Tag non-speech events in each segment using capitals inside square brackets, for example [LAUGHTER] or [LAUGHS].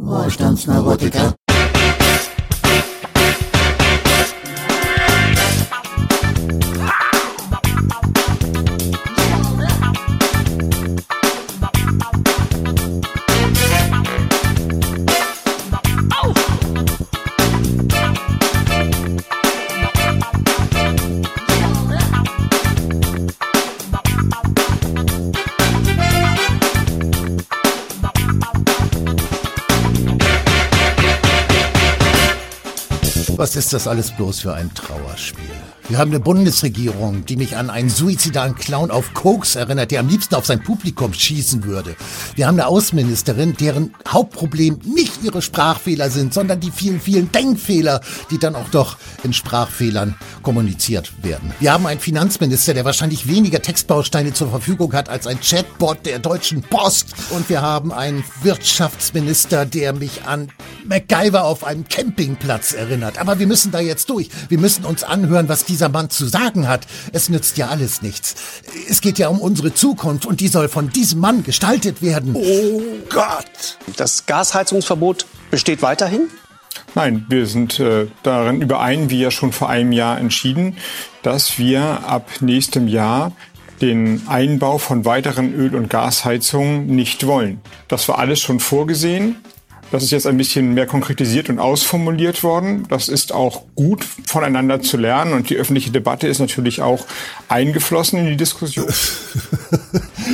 Wohlstandsneurotiker. Was ist das alles bloß für ein Trauerspiel? Wir haben eine Bundesregierung, die mich an einen suizidalen Clown auf Koks erinnert, der am liebsten auf sein Publikum schießen würde. Wir haben eine Außenministerin, deren Hauptproblem nicht ihre Sprachfehler sind, sondern die vielen, vielen Denkfehler, die dann auch doch in Sprachfehlern kommuniziert werden. Wir haben einen Finanzminister, der wahrscheinlich weniger Textbausteine zur Verfügung hat als ein Chatbot der Deutschen Post. Und wir haben einen Wirtschaftsminister, der mich an MacGyver auf einem Campingplatz erinnert. Aber wir müssen da jetzt durch. Wir müssen uns anhören, was dieser Mann zu sagen hat. Es nützt ja alles nichts. Es geht ja um unsere Zukunft und die soll von diesem Mann gestaltet werden. Oh Gott! Das Gasheizungsverbot besteht weiterhin? Nein, wir sind äh, darin überein, wie ja schon vor einem Jahr entschieden, dass wir ab nächstem Jahr den Einbau von weiteren Öl- und Gasheizungen nicht wollen. Das war alles schon vorgesehen. Das ist jetzt ein bisschen mehr konkretisiert und ausformuliert worden. Das ist auch gut, voneinander zu lernen. Und die öffentliche Debatte ist natürlich auch eingeflossen in die Diskussion. [LAUGHS]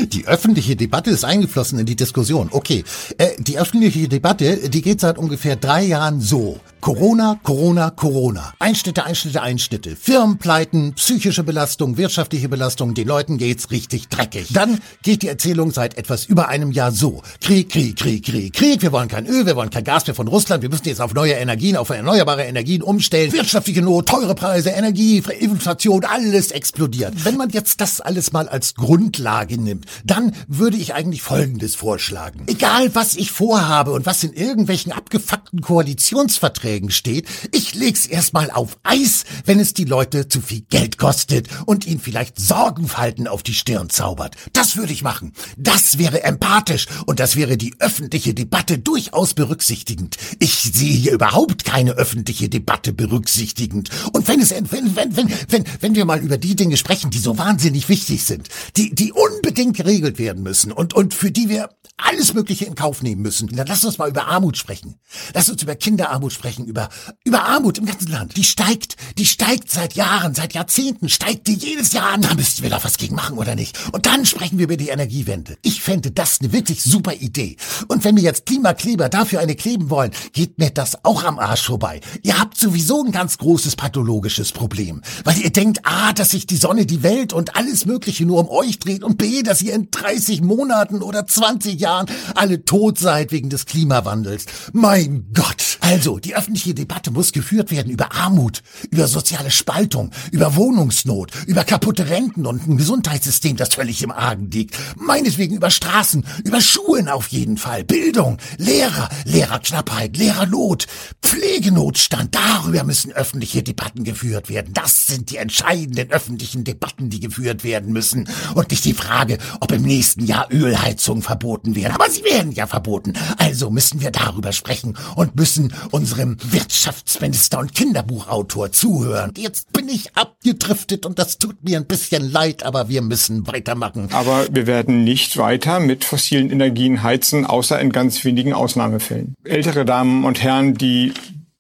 Die öffentliche Debatte ist eingeflossen in die Diskussion. Okay, äh, die öffentliche Debatte, die geht seit ungefähr drei Jahren so. Corona, Corona, Corona. Einschnitte, Einschnitte, Einschnitte. Firmenpleiten, psychische Belastung, wirtschaftliche Belastung. Den Leuten geht's richtig dreckig. Dann geht die Erzählung seit etwas über einem Jahr so. Krieg, Krieg, Krieg, Krieg, Krieg. Wir wollen kein Öl, wir wollen kein Gas mehr von Russland. Wir müssen jetzt auf neue Energien, auf erneuerbare Energien umstellen. Wirtschaftliche Not, teure Preise, Energie, Inflation, alles explodiert. Wenn man jetzt das alles mal als Grundlage nimmt, dann würde ich eigentlich Folgendes vorschlagen. Egal, was ich vorhabe und was in irgendwelchen abgefuckten Koalitionsverträgen steht, ich leg's erstmal auf Eis, wenn es die Leute zu viel Geld kostet und ihnen vielleicht Sorgenfalten auf die Stirn zaubert. Das würde ich machen. Das wäre empathisch und das wäre die öffentliche Debatte durchaus berücksichtigend. Ich sehe hier überhaupt keine öffentliche Debatte berücksichtigend. Und wenn es, wenn, wenn, wenn, wenn, wenn wir mal über die Dinge sprechen, die so wahnsinnig wichtig sind, die, die unbedingt geregelt werden müssen und, und für die wir alles Mögliche in Kauf nehmen müssen. Dann lass uns mal über Armut sprechen. Lass uns über Kinderarmut sprechen, über, über Armut im ganzen Land. Die steigt, die steigt seit Jahren, seit Jahrzehnten, steigt die jedes Jahr an. Da müssten wir da was gegen machen, oder nicht? Und dann sprechen wir über die Energiewende. Ich fände das eine wirklich super Idee. Und wenn wir jetzt Klimakleber dafür eine kleben wollen, geht mir das auch am Arsch vorbei. Ihr habt sowieso ein ganz großes pathologisches Problem. Weil ihr denkt, A, dass sich die Sonne, die Welt und alles Mögliche nur um euch dreht und B, dass ihr in 30 Monaten oder 20 Jahren alle tot seid wegen des Klimawandels. Mein Gott. Also, die öffentliche Debatte muss geführt werden über Armut, über soziale Spaltung, über Wohnungsnot, über kaputte Renten und ein Gesundheitssystem, das völlig im Argen liegt. Meinetwegen über Straßen, über Schulen auf jeden Fall, Bildung, Lehrer, Lehrerknappheit, Lehrernot, Pflegenotstand. Darüber müssen öffentliche Debatten geführt werden. Das sind die entscheidenden öffentlichen Debatten, die geführt werden müssen. Und nicht die Frage, ob im nächsten Jahr Ölheizungen verboten werden. Aber sie werden ja verboten. Also müssen wir darüber sprechen und müssen unserem Wirtschaftsminister und Kinderbuchautor zuhören. Jetzt bin ich abgedriftet und das tut mir ein bisschen leid, aber wir müssen weitermachen. Aber wir werden nicht weiter mit fossilen Energien heizen, außer in ganz wenigen Ausnahmefällen. Ältere Damen und Herren, die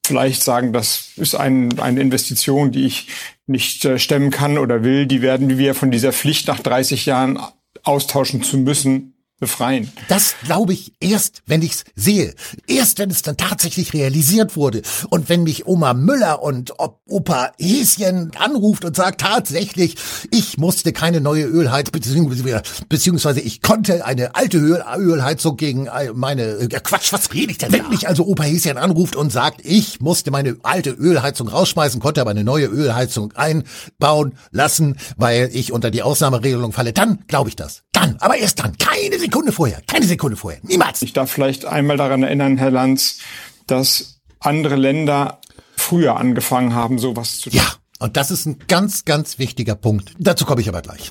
vielleicht sagen, das ist ein, eine Investition, die ich nicht äh, stemmen kann oder will, die werden wir von dieser Pflicht nach 30 Jahren austauschen zu müssen, befreien. Das glaube ich erst, wenn ich's sehe. Erst, wenn es dann tatsächlich realisiert wurde. Und wenn mich Oma Müller und Opa Häschen anruft und sagt tatsächlich, ich musste keine neue Ölheizung, beziehungsweise, beziehungsweise ich konnte eine alte Öl Ölheizung gegen meine, äh, Quatsch, was rede ich denn Wenn da? mich also Opa Häschen anruft und sagt, ich musste meine alte Ölheizung rausschmeißen, konnte aber eine neue Ölheizung einbauen lassen, weil ich unter die Ausnahmeregelung falle, dann glaube ich das. Dann, aber erst dann. Keine Sekunde vorher. Keine Sekunde vorher. Niemals. Ich darf vielleicht einmal daran erinnern, Herr Lanz, dass andere Länder früher angefangen haben, sowas zu tun. Ja, und das ist ein ganz, ganz wichtiger Punkt. Dazu komme ich aber gleich.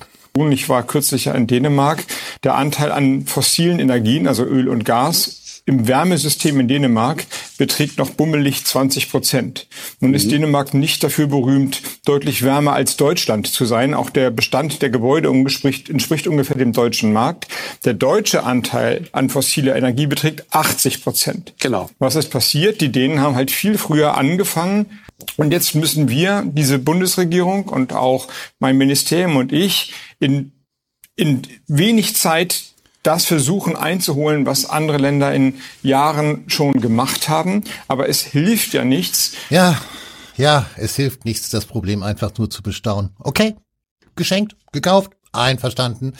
Ich war kürzlich ja in Dänemark. Der Anteil an fossilen Energien, also Öl und Gas, im Wärmesystem in Dänemark beträgt noch bummelig 20 Prozent. Nun mhm. ist Dänemark nicht dafür berühmt, deutlich wärmer als Deutschland zu sein. Auch der Bestand der Gebäude entspricht, entspricht ungefähr dem deutschen Markt. Der deutsche Anteil an fossiler Energie beträgt 80 Prozent. Genau. Was ist passiert? Die Dänen haben halt viel früher angefangen, und jetzt müssen wir, diese Bundesregierung und auch mein Ministerium und ich, in, in wenig Zeit das versuchen einzuholen, was andere Länder in Jahren schon gemacht haben. Aber es hilft ja nichts. Ja, ja, es hilft nichts, das Problem einfach nur zu bestaunen. Okay, geschenkt, gekauft, einverstanden.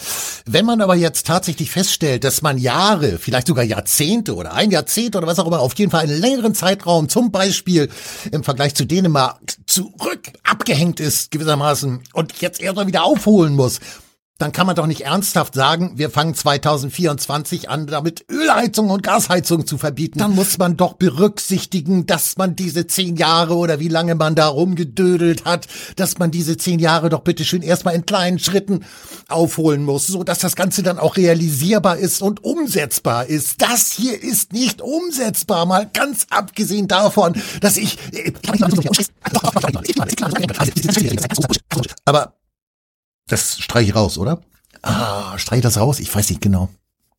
Wenn man aber jetzt tatsächlich feststellt, dass man Jahre, vielleicht sogar Jahrzehnte oder ein Jahrzehnt oder was auch immer, auf jeden Fall einen längeren Zeitraum, zum Beispiel im Vergleich zu Dänemark, zurück abgehängt ist gewissermaßen und jetzt erstmal wieder aufholen muss, dann kann man doch nicht ernsthaft sagen, wir fangen 2024 an, damit Ölheizung und Gasheizung zu verbieten. Dann muss man doch berücksichtigen, dass man diese zehn Jahre oder wie lange man da rumgedödelt hat, dass man diese zehn Jahre doch bitteschön erstmal in kleinen Schritten aufholen muss, so dass das Ganze dann auch realisierbar ist und umsetzbar ist. Das hier ist nicht umsetzbar, mal ganz abgesehen davon, dass ich, aber das streiche ich raus, oder? Ah, streiche das raus? Ich weiß nicht genau.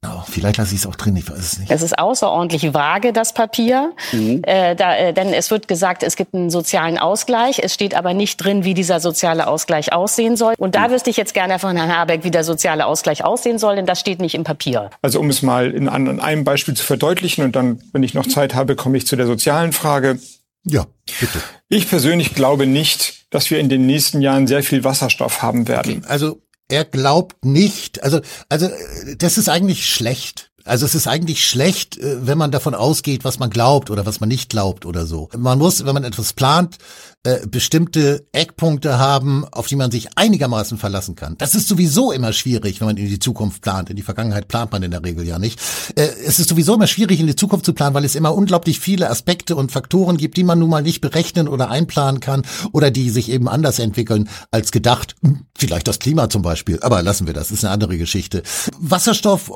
Oh, vielleicht lasse ich es auch drin, ich weiß es nicht. Es ist außerordentlich vage, das Papier. Mhm. Äh, da, äh, denn es wird gesagt, es gibt einen sozialen Ausgleich. Es steht aber nicht drin, wie dieser soziale Ausgleich aussehen soll. Und da mhm. wüsste ich jetzt gerne von Herrn Habeck, wie der soziale Ausgleich aussehen soll, denn das steht nicht im Papier. Also um es mal in, an einem Beispiel zu verdeutlichen und dann, wenn ich noch Zeit habe, komme ich zu der sozialen Frage. Ja, bitte. Ich persönlich glaube nicht, dass wir in den nächsten Jahren sehr viel Wasserstoff haben werden. Okay, also er glaubt nicht, also, also das ist eigentlich schlecht. Also es ist eigentlich schlecht, äh, wenn man davon ausgeht, was man glaubt oder was man nicht glaubt oder so. Man muss, wenn man etwas plant, äh, bestimmte Eckpunkte haben, auf die man sich einigermaßen verlassen kann. Das ist sowieso immer schwierig, wenn man in die Zukunft plant. In die Vergangenheit plant man in der Regel ja nicht. Äh, es ist sowieso immer schwierig, in die Zukunft zu planen, weil es immer unglaublich viele Aspekte und Faktoren gibt, die man nun mal nicht berechnen oder einplanen kann oder die sich eben anders entwickeln als gedacht. Hm, vielleicht das Klima zum Beispiel, aber lassen wir das, ist eine andere Geschichte. Wasserstoff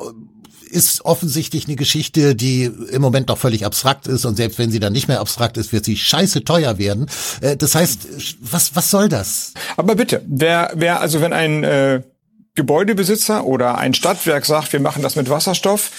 ist offensichtlich eine Geschichte, die im Moment noch völlig abstrakt ist und selbst wenn sie dann nicht mehr abstrakt ist, wird sie scheiße teuer werden. Äh, das heißt, was, was soll das? Aber bitte, wer, wer, also wenn ein äh, Gebäudebesitzer oder ein Stadtwerk sagt, wir machen das mit Wasserstoff,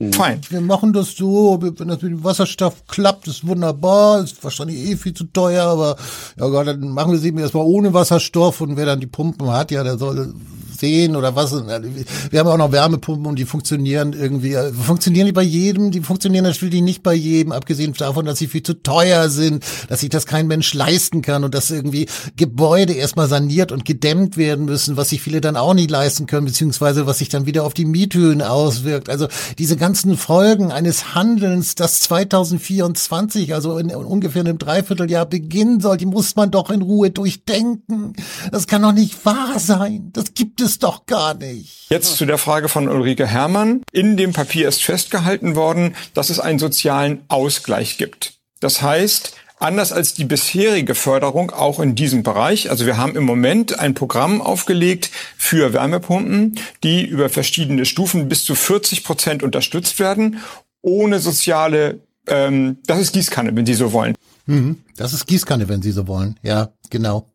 Mhm. Fein. Wir machen das so, wenn das mit dem Wasserstoff klappt, ist wunderbar, ist wahrscheinlich eh viel zu teuer, aber ja Gott, dann machen wir es eben erstmal ohne Wasserstoff und wer dann die Pumpen hat, ja, der soll sehen oder was. Wir haben auch noch Wärmepumpen und die funktionieren irgendwie, äh, funktionieren die bei jedem, die funktionieren natürlich nicht bei jedem, abgesehen davon, dass sie viel zu teuer sind, dass sich das kein Mensch leisten kann und dass irgendwie Gebäude erstmal saniert und gedämmt werden müssen, was sich viele dann auch nicht leisten können, beziehungsweise was sich dann wieder auf die Miethöhen auswirkt. Also diese ganzen Folgen eines Handelns, das 2024, also in ungefähr einem Dreivierteljahr beginnen soll, die muss man doch in Ruhe durchdenken. Das kann doch nicht wahr sein. Das gibt es es doch gar nicht. Jetzt zu der Frage von Ulrike Herrmann. In dem Papier ist festgehalten worden, dass es einen sozialen Ausgleich gibt. Das heißt, anders als die bisherige Förderung auch in diesem Bereich. Also wir haben im Moment ein Programm aufgelegt für Wärmepumpen, die über verschiedene Stufen bis zu 40 Prozent unterstützt werden, ohne soziale, ähm, das ist Gießkanne, wenn Sie so wollen. Mhm, das ist Gießkanne, wenn Sie so wollen. Ja, genau.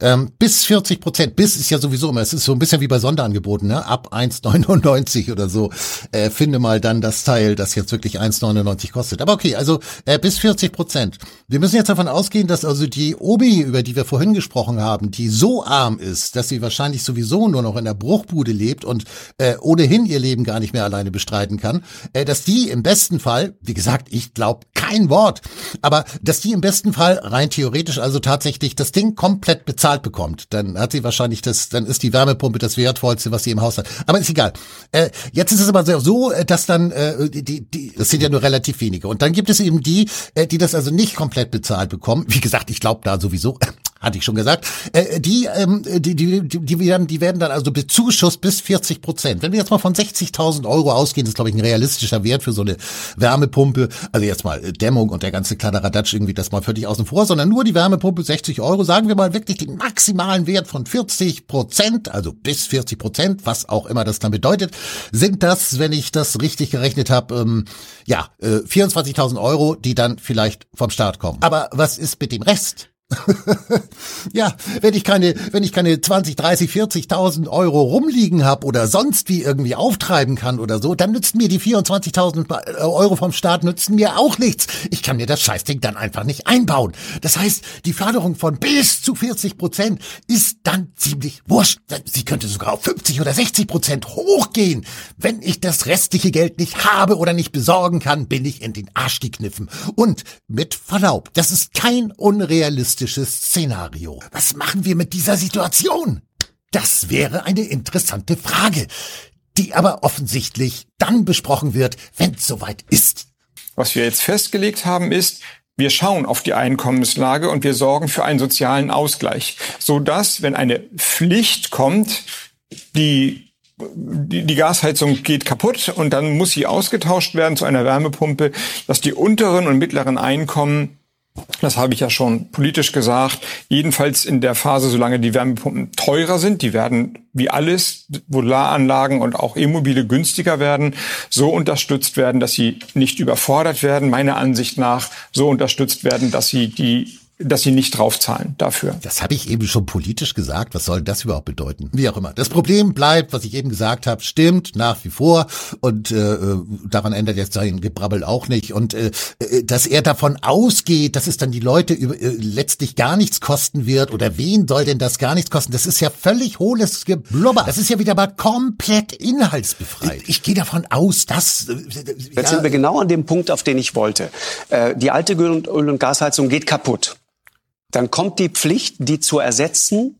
Ähm, bis 40 Prozent, bis ist ja sowieso immer, es ist so ein bisschen wie bei Sonderangeboten, ne? ab 1,99 oder so, äh, finde mal dann das Teil, das jetzt wirklich 1,99 kostet. Aber okay, also äh, bis 40 Prozent. Wir müssen jetzt davon ausgehen, dass also die Obi, über die wir vorhin gesprochen haben, die so arm ist, dass sie wahrscheinlich sowieso nur noch in der Bruchbude lebt und äh, ohnehin ihr Leben gar nicht mehr alleine bestreiten kann, äh, dass die im besten Fall, wie gesagt, ich glaube kein Wort, aber dass die im besten Fall rein theoretisch also tatsächlich das Ding komplett bezahlt bekommt, dann hat sie wahrscheinlich das, dann ist die Wärmepumpe das wertvollste, was sie im Haus hat. Aber ist egal. Äh, jetzt ist es aber so, äh, dass dann äh, die, die, das sind ja nur relativ wenige. Und dann gibt es eben die, äh, die das also nicht komplett bezahlt bekommen. Wie gesagt, ich glaube da sowieso hatte ich schon gesagt, äh, die, ähm, die, die, die, die, werden, die werden dann also bezuschusst bis 40 Prozent. Wenn wir jetzt mal von 60.000 Euro ausgehen, das ist glaube ich ein realistischer Wert für so eine Wärmepumpe. Also jetzt mal äh, Dämmung und der ganze Kladderadatsch irgendwie das mal völlig außen vor, sondern nur die Wärmepumpe 60 Euro. Sagen wir mal wirklich den maximalen Wert von 40 Prozent, also bis 40 Prozent, was auch immer das dann bedeutet, sind das, wenn ich das richtig gerechnet habe, ähm, ja, äh, 24.000 Euro, die dann vielleicht vom Staat kommen. Aber was ist mit dem Rest? [LAUGHS] ja, wenn ich keine, wenn ich keine 20, 30, 40.000 Euro rumliegen habe oder sonst wie irgendwie auftreiben kann oder so, dann nützen mir die 24.000 Euro vom Staat nützen mir auch nichts. Ich kann mir das Scheißding dann einfach nicht einbauen. Das heißt, die Förderung von bis zu 40 Prozent ist dann ziemlich wurscht. Sie könnte sogar auf 50 oder 60 Prozent hochgehen. Wenn ich das restliche Geld nicht habe oder nicht besorgen kann, bin ich in den Arsch gekniffen. Und mit Verlaub, das ist kein unrealistisches realistisches Szenario. Was machen wir mit dieser Situation? Das wäre eine interessante Frage, die aber offensichtlich dann besprochen wird, wenn es soweit ist. Was wir jetzt festgelegt haben, ist, wir schauen auf die Einkommenslage und wir sorgen für einen sozialen Ausgleich, so dass, wenn eine Pflicht kommt, die die, die Gasheizung geht kaputt und dann muss sie ausgetauscht werden zu einer Wärmepumpe, dass die unteren und mittleren Einkommen das habe ich ja schon politisch gesagt. Jedenfalls in der Phase, solange die Wärmepumpen teurer sind, die werden wie alles, Modularanlagen und auch E-Mobile günstiger werden, so unterstützt werden, dass sie nicht überfordert werden, meiner Ansicht nach so unterstützt werden, dass sie die dass sie nicht draufzahlen dafür. Das habe ich eben schon politisch gesagt. Was soll das überhaupt bedeuten? Wie auch immer. Das Problem bleibt, was ich eben gesagt habe, stimmt nach wie vor und äh, daran ändert jetzt sein Gebrabbel auch nicht. Und äh, äh, dass er davon ausgeht, dass es dann die Leute über, äh, letztlich gar nichts kosten wird oder wen soll denn das gar nichts kosten? Das ist ja völlig hohles Geblubber. Das ist ja wieder mal komplett inhaltsbefreit. Ich, ich gehe davon aus, dass... Äh, Jetzt ja, sind wir genau an dem Punkt, auf den ich wollte. Äh, die alte Öl- und Gasheizung geht kaputt. Dann kommt die Pflicht, die zu ersetzen,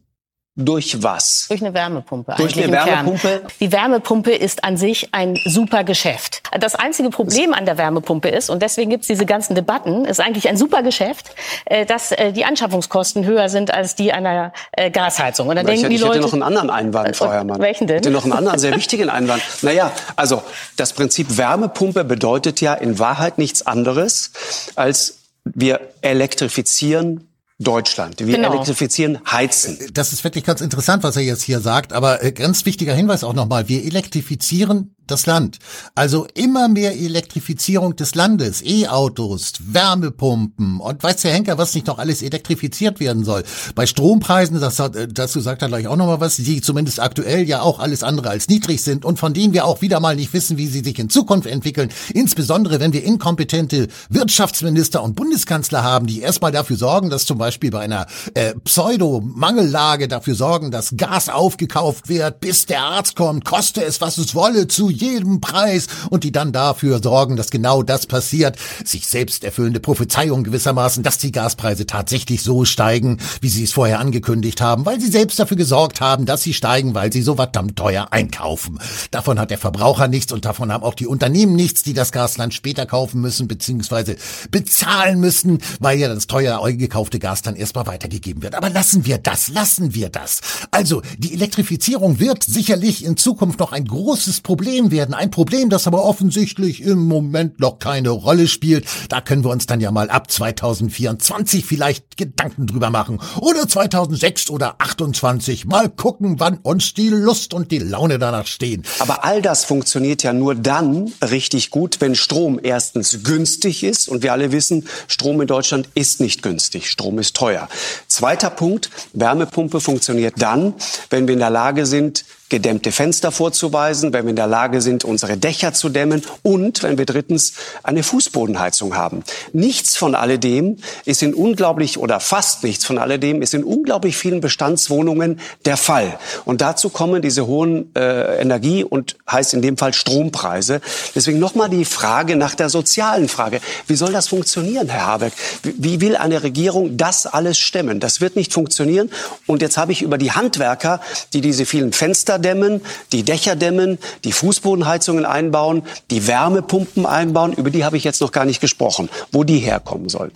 durch was? Durch eine Wärmepumpe. Durch eine Wärmepumpe? Die Wärmepumpe ist an sich ein super Geschäft. Das einzige Problem an der Wärmepumpe ist, und deswegen gibt es diese ganzen Debatten, ist eigentlich ein super Geschäft, äh, dass äh, die Anschaffungskosten höher sind als die einer äh, Gasheizung. Und dann denken ich, die ich Leute, hätte noch einen anderen Einwand, Frau Herrmann. Welchen denn? Ich hätte noch einen anderen, sehr wichtigen Einwand. [LAUGHS] Naja, also das Prinzip Wärmepumpe bedeutet ja in Wahrheit nichts anderes, als wir elektrifizieren Deutschland. Wir genau. elektrifizieren, heizen. Das ist wirklich ganz interessant, was er jetzt hier sagt. Aber äh, ganz wichtiger Hinweis auch nochmal. Wir elektrifizieren das Land. Also immer mehr Elektrifizierung des Landes. E-Autos, Wärmepumpen und weiß der Henker, was nicht noch alles elektrifiziert werden soll. Bei Strompreisen, das hat, äh, dazu sagt er gleich auch nochmal was, die zumindest aktuell ja auch alles andere als niedrig sind und von denen wir auch wieder mal nicht wissen, wie sie sich in Zukunft entwickeln. Insbesondere, wenn wir inkompetente Wirtschaftsminister und Bundeskanzler haben, die erstmal dafür sorgen, dass zum Beispiel bei einer äh, Pseudo-Mangellage dafür sorgen, dass Gas aufgekauft wird, bis der Arzt kommt, koste es, was es wolle, zu jedem Preis und die dann dafür sorgen, dass genau das passiert. Sich selbst erfüllende Prophezeiung gewissermaßen, dass die Gaspreise tatsächlich so steigen, wie sie es vorher angekündigt haben, weil sie selbst dafür gesorgt haben, dass sie steigen, weil sie so verdammt teuer einkaufen. Davon hat der Verbraucher nichts und davon haben auch die Unternehmen nichts, die das Gasland später kaufen müssen, beziehungsweise bezahlen müssen, weil ja das teuer gekaufte Gas dann erstmal weitergegeben wird. Aber lassen wir das, lassen wir das. Also, die Elektrifizierung wird sicherlich in Zukunft noch ein großes Problem werden. Ein Problem, das aber offensichtlich im Moment noch keine Rolle spielt. Da können wir uns dann ja mal ab 2024 vielleicht Gedanken drüber machen. Oder 2006 oder 28. Mal gucken, wann uns die Lust und die Laune danach stehen. Aber all das funktioniert ja nur dann richtig gut, wenn Strom erstens günstig ist. Und wir alle wissen, Strom in Deutschland ist nicht günstig. Strom ist teuer. Zweiter Punkt, Wärmepumpe funktioniert dann, wenn wir in der Lage sind, gedämmte Fenster vorzuweisen, wenn wir in der Lage sind, unsere Dächer zu dämmen und wenn wir drittens eine Fußbodenheizung haben. Nichts von alledem ist in unglaublich oder fast nichts von alledem ist in unglaublich vielen Bestandswohnungen der Fall. Und dazu kommen diese hohen äh, Energie- und heißt in dem Fall Strompreise. Deswegen nochmal die Frage nach der sozialen Frage. Wie soll das funktionieren, Herr Habeck? Wie, will eine Regierung das alles stemmen? Das wird nicht funktionieren. Und jetzt habe ich über die Handwerker, die diese vielen Fenster dämmen, die Dächer dämmen, die Fußbodenheizungen einbauen, die Wärmepumpen einbauen. Über die habe ich jetzt noch gar nicht gesprochen, wo die herkommen sollen.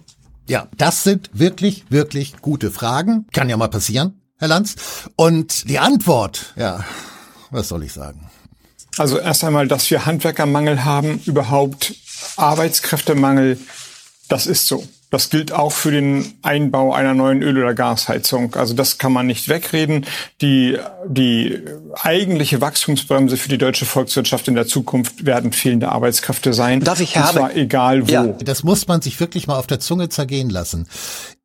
Ja, das sind wirklich, wirklich gute Fragen. Kann ja mal passieren, Herr Lanz. Und die Antwort, ja, was soll ich sagen? Also erst einmal, dass wir Handwerkermangel haben, überhaupt Arbeitskräftemangel, das ist so. Das gilt auch für den Einbau einer neuen Öl- oder Gasheizung. Also das kann man nicht wegreden. Die, die eigentliche Wachstumsbremse für die deutsche Volkswirtschaft in der Zukunft werden fehlende Arbeitskräfte sein. Darf ich, Herr Und zwar egal wo. Ja. Das muss man sich wirklich mal auf der Zunge zergehen lassen.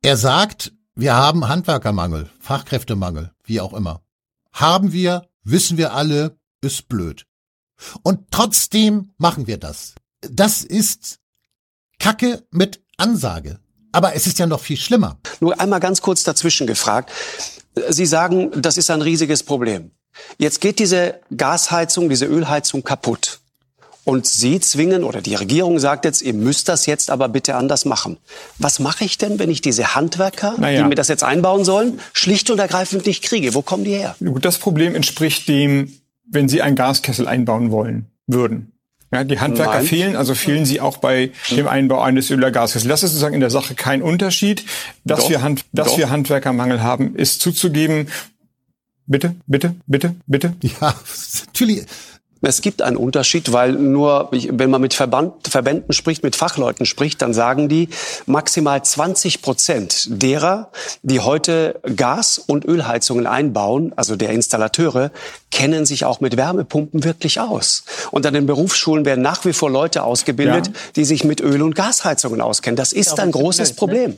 Er sagt, wir haben Handwerkermangel, Fachkräftemangel, wie auch immer. Haben wir, wissen wir alle, ist blöd. Und trotzdem machen wir das. Das ist Kacke mit Ansage. Aber es ist ja noch viel schlimmer. Nur einmal ganz kurz dazwischen gefragt. Sie sagen, das ist ein riesiges Problem. Jetzt geht diese Gasheizung, diese Ölheizung kaputt. Und Sie zwingen, oder die Regierung sagt jetzt, ihr müsst das jetzt aber bitte anders machen. Was mache ich denn, wenn ich diese Handwerker, naja. die mir das jetzt einbauen sollen, schlicht und ergreifend nicht kriege? Wo kommen die her? Das Problem entspricht dem, wenn Sie einen Gaskessel einbauen wollen würden. Ja, die Handwerker Nein. fehlen, also fehlen sie auch bei dem Einbau eines Öl- oder Gaskessels. Das ist sozusagen in der Sache kein Unterschied. Dass, Doch. wir, Hand, dass wir Handwerkermangel haben, ist zuzugeben. Bitte, bitte, bitte, bitte. Ja, natürlich. Es gibt einen Unterschied, weil nur, wenn man mit Verband, Verbänden spricht, mit Fachleuten spricht, dann sagen die, maximal 20 Prozent derer, die heute Gas- und Ölheizungen einbauen, also der Installateure, kennen sich auch mit Wärmepumpen wirklich aus. Und an den Berufsschulen werden nach wie vor Leute ausgebildet, ja. die sich mit Öl- und Gasheizungen auskennen. Das ist ein großes ne? Problem.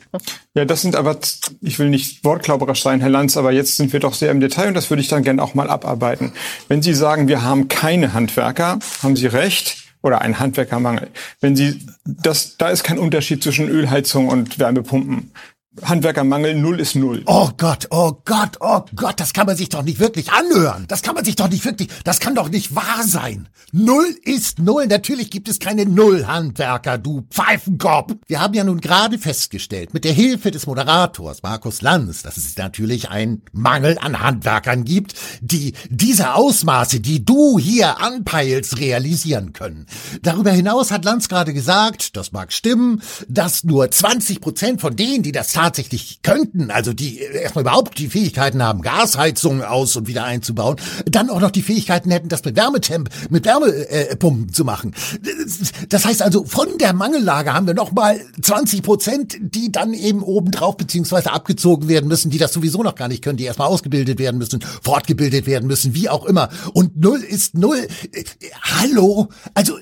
Ja, das sind aber, ich will nicht wortklauberisch sein, Herr Lanz, aber jetzt sind wir doch sehr im Detail und das würde ich dann gerne auch mal abarbeiten. Wenn Sie sagen, wir haben keine Handwerker, haben Sie recht oder einen Handwerkermangel. Wenn Sie das, da ist kein Unterschied zwischen Ölheizung und Wärmepumpen. Handwerkermangel, null ist null. Oh Gott, oh Gott, oh Gott, das kann man sich doch nicht wirklich anhören. Das kann man sich doch nicht wirklich, das kann doch nicht wahr sein. Null ist null. Natürlich gibt es keine Null-Handwerker, du Pfeifenkopf. Wir haben ja nun gerade festgestellt, mit der Hilfe des Moderators Markus Lanz, dass es natürlich einen Mangel an Handwerkern gibt, die diese Ausmaße, die du hier anpeilst, realisieren können. Darüber hinaus hat Lanz gerade gesagt, das mag stimmen, dass nur 20 Prozent von denen, die das tatsächlich könnten, also die erstmal überhaupt die Fähigkeiten haben, Gasheizungen aus und wieder einzubauen, dann auch noch die Fähigkeiten hätten, das mit Wärmetemp, mit Wärmepumpen zu machen. Das heißt also, von der Mangellage haben wir nochmal 20 Prozent, die dann eben obendrauf beziehungsweise abgezogen werden müssen, die das sowieso noch gar nicht können, die erstmal ausgebildet werden müssen, fortgebildet werden müssen, wie auch immer. Und null ist null. Hallo? Also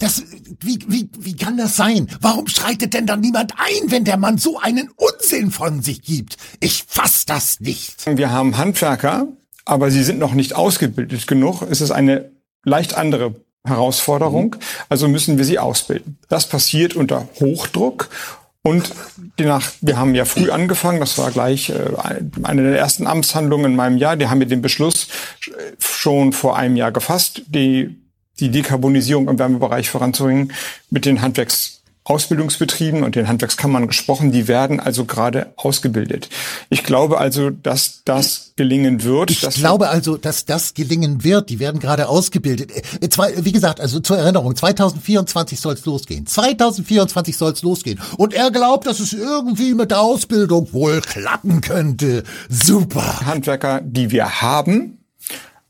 das, wie, wie, wie kann das sein? Warum schreitet denn dann niemand ein, wenn der Mann so einen Unsinn von sich gibt? Ich fass das nicht. Wir haben Handwerker, aber sie sind noch nicht ausgebildet genug. Es ist eine leicht andere Herausforderung. Mhm. Also müssen wir sie ausbilden. Das passiert unter Hochdruck. Und nach, wir haben ja früh angefangen, das war gleich äh, eine der ersten Amtshandlungen in meinem Jahr. Die haben wir den Beschluss schon vor einem Jahr gefasst, die die Dekarbonisierung im Wärmebereich voranzubringen, mit den Handwerksausbildungsbetrieben und den Handwerkskammern gesprochen. Die werden also gerade ausgebildet. Ich glaube also, dass das gelingen wird. Ich glaube also, dass das gelingen wird. Die werden gerade ausgebildet. Äh, wie gesagt, also zur Erinnerung, 2024 soll es losgehen. 2024 soll es losgehen. Und er glaubt, dass es irgendwie mit der Ausbildung wohl klappen könnte. Super. Handwerker, die wir haben,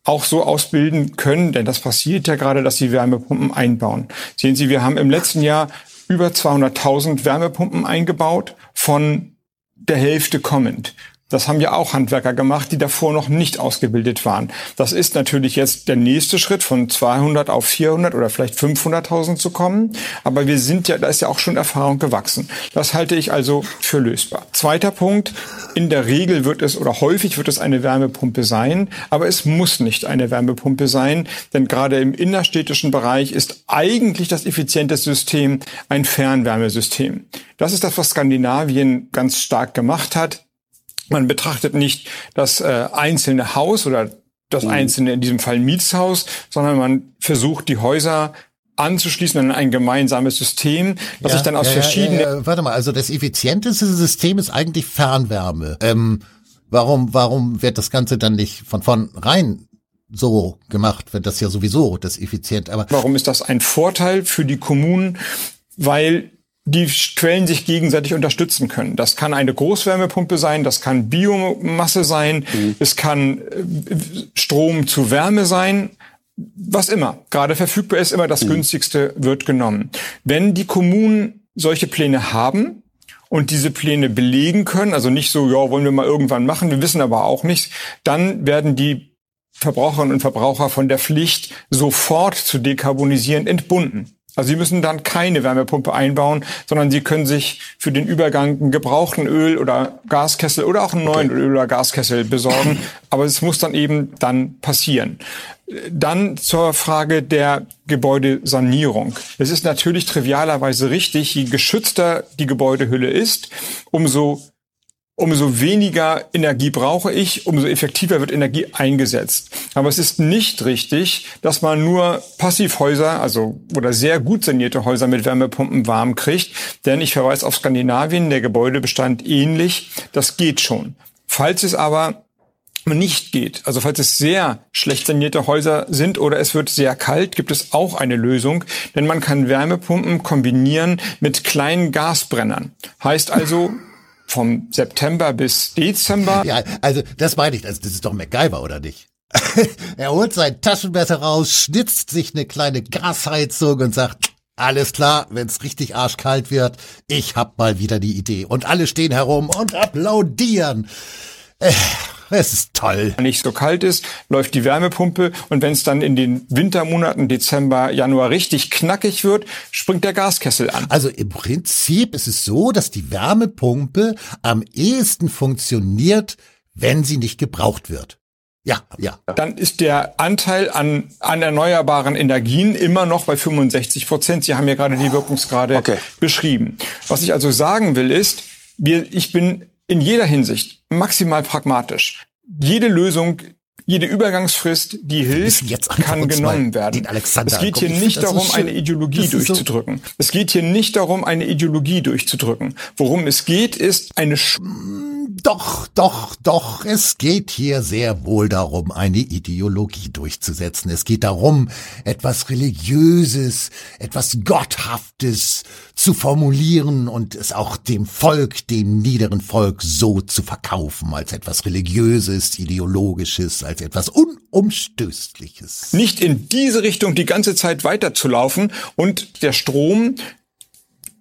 auch so ausbilden können, denn das passiert ja gerade, dass sie Wärmepumpen einbauen. Sehen Sie, wir haben im letzten Jahr über 200.000 Wärmepumpen eingebaut, von der Hälfte kommend. Das haben ja auch Handwerker gemacht, die davor noch nicht ausgebildet waren. Das ist natürlich jetzt der nächste Schritt von 200 auf 400 oder vielleicht 500.000 zu kommen. Aber wir sind ja, da ist ja auch schon Erfahrung gewachsen. Das halte ich also für lösbar. Zweiter Punkt. In der Regel wird es oder häufig wird es eine Wärmepumpe sein, aber es muss nicht eine Wärmepumpe sein, denn gerade im innerstädtischen Bereich ist eigentlich das effiziente System ein Fernwärmesystem. Das ist das, was Skandinavien ganz stark gemacht hat. Man betrachtet nicht das äh, einzelne Haus oder das mhm. einzelne, in diesem Fall Mietshaus, sondern man versucht, die Häuser anzuschließen an ein gemeinsames System, das ja, sich dann aus ja, verschiedenen... Ja, warte mal, also das effizienteste System ist eigentlich Fernwärme. Ähm, warum, warum wird das Ganze dann nicht von vornherein so gemacht, wenn das ja sowieso das effizient, aber... Warum ist das ein Vorteil für die Kommunen? Weil die Quellen sich gegenseitig unterstützen können. Das kann eine Großwärmepumpe sein, das kann Biomasse sein, mhm. es kann äh, Strom zu Wärme sein, was immer. Gerade verfügbar ist, immer das mhm. günstigste wird genommen. Wenn die Kommunen solche Pläne haben, und diese Pläne belegen können, also nicht so, ja, wollen wir mal irgendwann machen, wir wissen aber auch nicht, dann werden die Verbraucherinnen und Verbraucher von der Pflicht, sofort zu dekarbonisieren, entbunden. Also Sie müssen dann keine Wärmepumpe einbauen, sondern Sie können sich für den Übergang einen gebrauchten Öl- oder Gaskessel oder auch einen neuen okay. Öl- oder Gaskessel besorgen. Aber es muss dann eben dann passieren. Dann zur Frage der Gebäudesanierung. Es ist natürlich trivialerweise richtig, je geschützter die Gebäudehülle ist, umso umso weniger Energie brauche ich, umso effektiver wird Energie eingesetzt. Aber es ist nicht richtig, dass man nur Passivhäuser, also oder sehr gut sanierte Häuser mit Wärmepumpen warm kriegt, denn ich verweise auf Skandinavien, der Gebäudebestand ähnlich, das geht schon. Falls es aber nicht geht, also falls es sehr schlecht sanierte Häuser sind oder es wird sehr kalt, gibt es auch eine Lösung, denn man kann Wärmepumpen kombinieren mit kleinen Gasbrennern. Heißt also, vom September bis Dezember. Ja, also das meine ich, also das ist doch MacGyver, oder nicht? [LAUGHS] er holt sein Taschenmesser raus, schnitzt sich eine kleine Gasheizung und sagt, alles klar, wenn's richtig arschkalt wird, ich hab mal wieder die Idee. Und alle stehen herum und applaudieren. Äh, es ist toll. Wenn nicht so kalt ist, läuft die Wärmepumpe und wenn es dann in den Wintermonaten Dezember, Januar richtig knackig wird, springt der Gaskessel an. Also im Prinzip ist es so, dass die Wärmepumpe am ehesten funktioniert, wenn sie nicht gebraucht wird. Ja, ja. Dann ist der Anteil an, an erneuerbaren Energien immer noch bei 65 Prozent. Sie haben ja gerade die Wirkungsgrade okay. beschrieben. Was ich also sagen will ist, wir, ich bin in jeder Hinsicht maximal pragmatisch. Jede Lösung, jede Übergangsfrist, die hilft, kann genommen werden. Es geht hier nicht darum, eine Ideologie durchzudrücken. So es geht hier nicht darum, eine Ideologie durchzudrücken. Worum es geht, ist eine Sch doch, doch, doch, es geht hier sehr wohl darum, eine Ideologie durchzusetzen. Es geht darum, etwas Religiöses, etwas Gotthaftes zu formulieren und es auch dem Volk, dem niederen Volk so zu verkaufen, als etwas Religiöses, Ideologisches, als etwas Unumstößliches. Nicht in diese Richtung die ganze Zeit weiterzulaufen und der Strom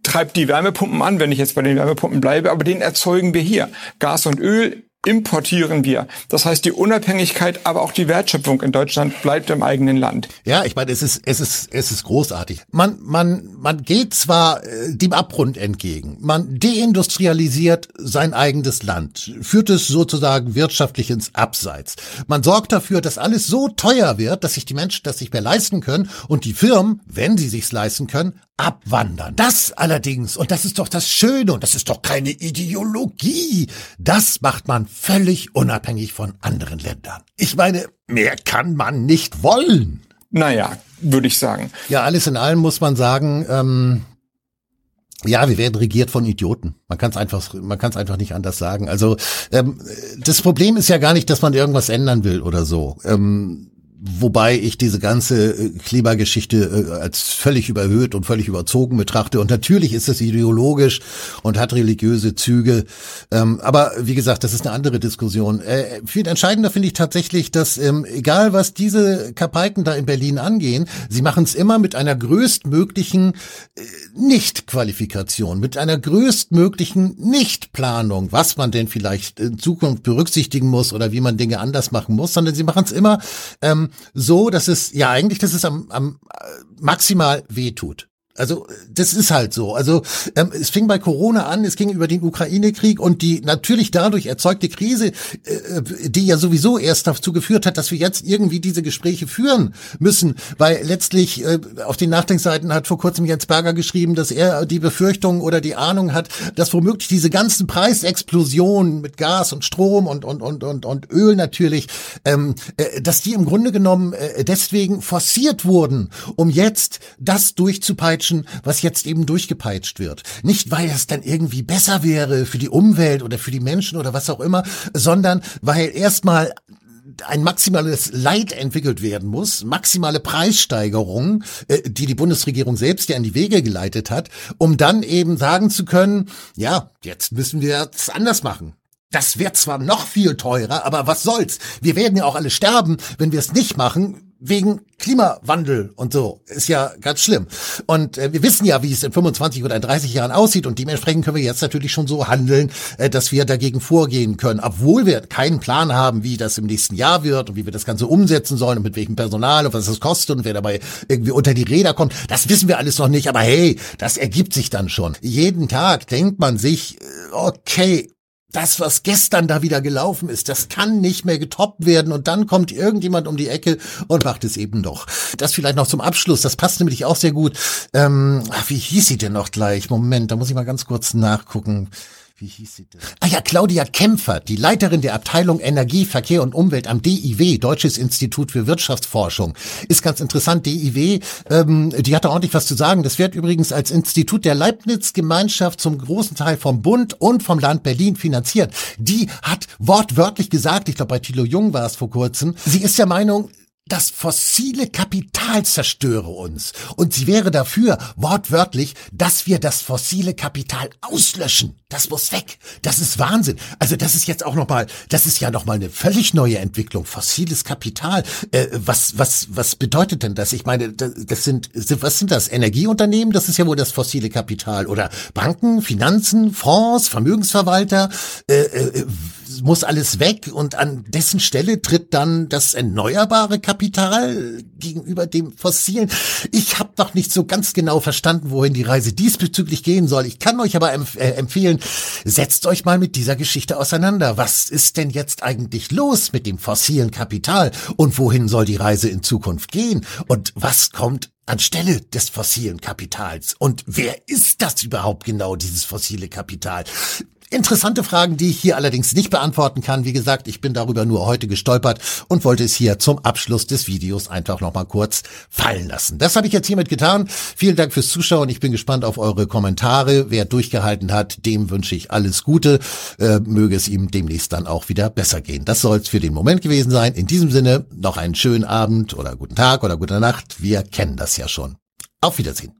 treibt die Wärmepumpen an, wenn ich jetzt bei den Wärmepumpen bleibe, aber den erzeugen wir hier. Gas und Öl importieren wir. Das heißt, die Unabhängigkeit, aber auch die Wertschöpfung in Deutschland bleibt im eigenen Land. Ja, ich meine, es ist, es ist, es ist großartig. Man, man, man geht zwar äh, dem Abgrund entgegen. Man deindustrialisiert sein eigenes Land, führt es sozusagen wirtschaftlich ins Abseits. Man sorgt dafür, dass alles so teuer wird, dass sich die Menschen das nicht mehr leisten können und die Firmen, wenn sie sich's leisten können, abwandern. Das allerdings, und das ist doch das Schöne, und das ist doch keine Ideologie, das macht man völlig unabhängig von anderen Ländern. Ich meine, mehr kann man nicht wollen. Naja, würde ich sagen. Ja, alles in allem muss man sagen, ähm, ja, wir werden regiert von Idioten. Man kann es einfach, man kann es einfach nicht anders sagen. Also ähm, das Problem ist ja gar nicht, dass man irgendwas ändern will oder so. Ähm, Wobei ich diese ganze äh, Klimageschichte äh, als völlig überhöht und völlig überzogen betrachte. Und natürlich ist es ideologisch und hat religiöse Züge. Ähm, aber wie gesagt, das ist eine andere Diskussion. Äh, viel entscheidender finde ich tatsächlich, dass ähm, egal was diese Kapaiken da in Berlin angehen, sie machen es immer mit einer größtmöglichen Nicht-Qualifikation, mit einer größtmöglichen Nicht-Planung, was man denn vielleicht in Zukunft berücksichtigen muss oder wie man Dinge anders machen muss, sondern sie machen es immer ähm, so, dass es ja eigentlich, dass es am, am äh, maximal weh tut. Also das ist halt so. Also ähm, es fing bei Corona an, es ging über den Ukraine-Krieg und die natürlich dadurch erzeugte Krise, äh, die ja sowieso erst dazu geführt hat, dass wir jetzt irgendwie diese Gespräche führen müssen, weil letztlich äh, auf den Nachdenkseiten hat vor kurzem Jens Berger geschrieben, dass er die Befürchtung oder die Ahnung hat, dass womöglich diese ganzen Preisexplosionen mit Gas und Strom und und und und und Öl natürlich, ähm, äh, dass die im Grunde genommen äh, deswegen forciert wurden, um jetzt das durchzupeitschen durchpeitschen, was jetzt eben durchgepeitscht wird. Nicht, weil es dann irgendwie besser wäre für die Umwelt oder für die Menschen oder was auch immer, sondern weil erstmal ein maximales Leid entwickelt werden muss, maximale Preissteigerungen, äh, die die Bundesregierung selbst ja in die Wege geleitet hat, um dann eben sagen zu können, ja, jetzt müssen wir es anders machen. Das wird zwar noch viel teurer, aber was soll's? Wir werden ja auch alle sterben, wenn wir es nicht machen wegen Klimawandel und so. Ist ja ganz schlimm. Und äh, wir wissen ja, wie es in 25 oder in 30 Jahren aussieht und dementsprechend können wir jetzt natürlich schon so handeln, äh, dass wir dagegen vorgehen können, obwohl wir keinen Plan haben, wie das im nächsten Jahr wird und wie wir das Ganze umsetzen sollen und mit welchem Personal und was das kostet und wer dabei irgendwie unter die Räder kommt. Das wissen wir alles noch nicht, aber hey, das ergibt sich dann schon. Jeden Tag denkt man sich, äh, okay, das, was gestern da wieder gelaufen ist, das kann nicht mehr getoppt werden und dann kommt irgendjemand um die Ecke und macht es eben doch. Das vielleicht noch zum Abschluss, das passt nämlich auch sehr gut. Ähm, ach, wie hieß sie denn noch gleich? Moment, da muss ich mal ganz kurz nachgucken wie hieß sie denn? Ah ja, Claudia Kämpfer, die Leiterin der Abteilung Energie, Verkehr und Umwelt am DIW, Deutsches Institut für Wirtschaftsforschung. Ist ganz interessant, DIW, ähm, die hat da ordentlich was zu sagen. Das wird übrigens als Institut der Leibniz-Gemeinschaft zum großen Teil vom Bund und vom Land Berlin finanziert. Die hat wortwörtlich gesagt, ich glaube bei Thilo Jung war es vor kurzem, sie ist der Meinung, das fossile Kapital zerstöre uns. Und sie wäre dafür, wortwörtlich, dass wir das fossile Kapital auslöschen. Das muss weg. Das ist Wahnsinn. Also das ist jetzt auch nochmal, das ist ja nochmal eine völlig neue Entwicklung. Fossiles Kapital. Äh, was, was, was bedeutet denn das? Ich meine, das, sind, was sind das? Energieunternehmen? Das ist ja wohl das fossile Kapital. Oder Banken, Finanzen, Fonds, Vermögensverwalter. Äh, äh, muss alles weg und an dessen Stelle tritt dann das erneuerbare Kapital gegenüber dem fossilen. Ich habe noch nicht so ganz genau verstanden, wohin die Reise diesbezüglich gehen soll. Ich kann euch aber empf äh, empfehlen, setzt euch mal mit dieser Geschichte auseinander. Was ist denn jetzt eigentlich los mit dem fossilen Kapital und wohin soll die Reise in Zukunft gehen und was kommt anstelle des fossilen Kapitals. Und wer ist das überhaupt genau, dieses fossile Kapital? Interessante Fragen, die ich hier allerdings nicht beantworten kann. Wie gesagt, ich bin darüber nur heute gestolpert und wollte es hier zum Abschluss des Videos einfach nochmal kurz fallen lassen. Das habe ich jetzt hiermit getan. Vielen Dank fürs Zuschauen. Ich bin gespannt auf eure Kommentare. Wer durchgehalten hat, dem wünsche ich alles Gute. Äh, möge es ihm demnächst dann auch wieder besser gehen. Das soll es für den Moment gewesen sein. In diesem Sinne noch einen schönen Abend oder guten Tag oder gute Nacht. Wir kennen das ja schon. Auf Wiedersehen.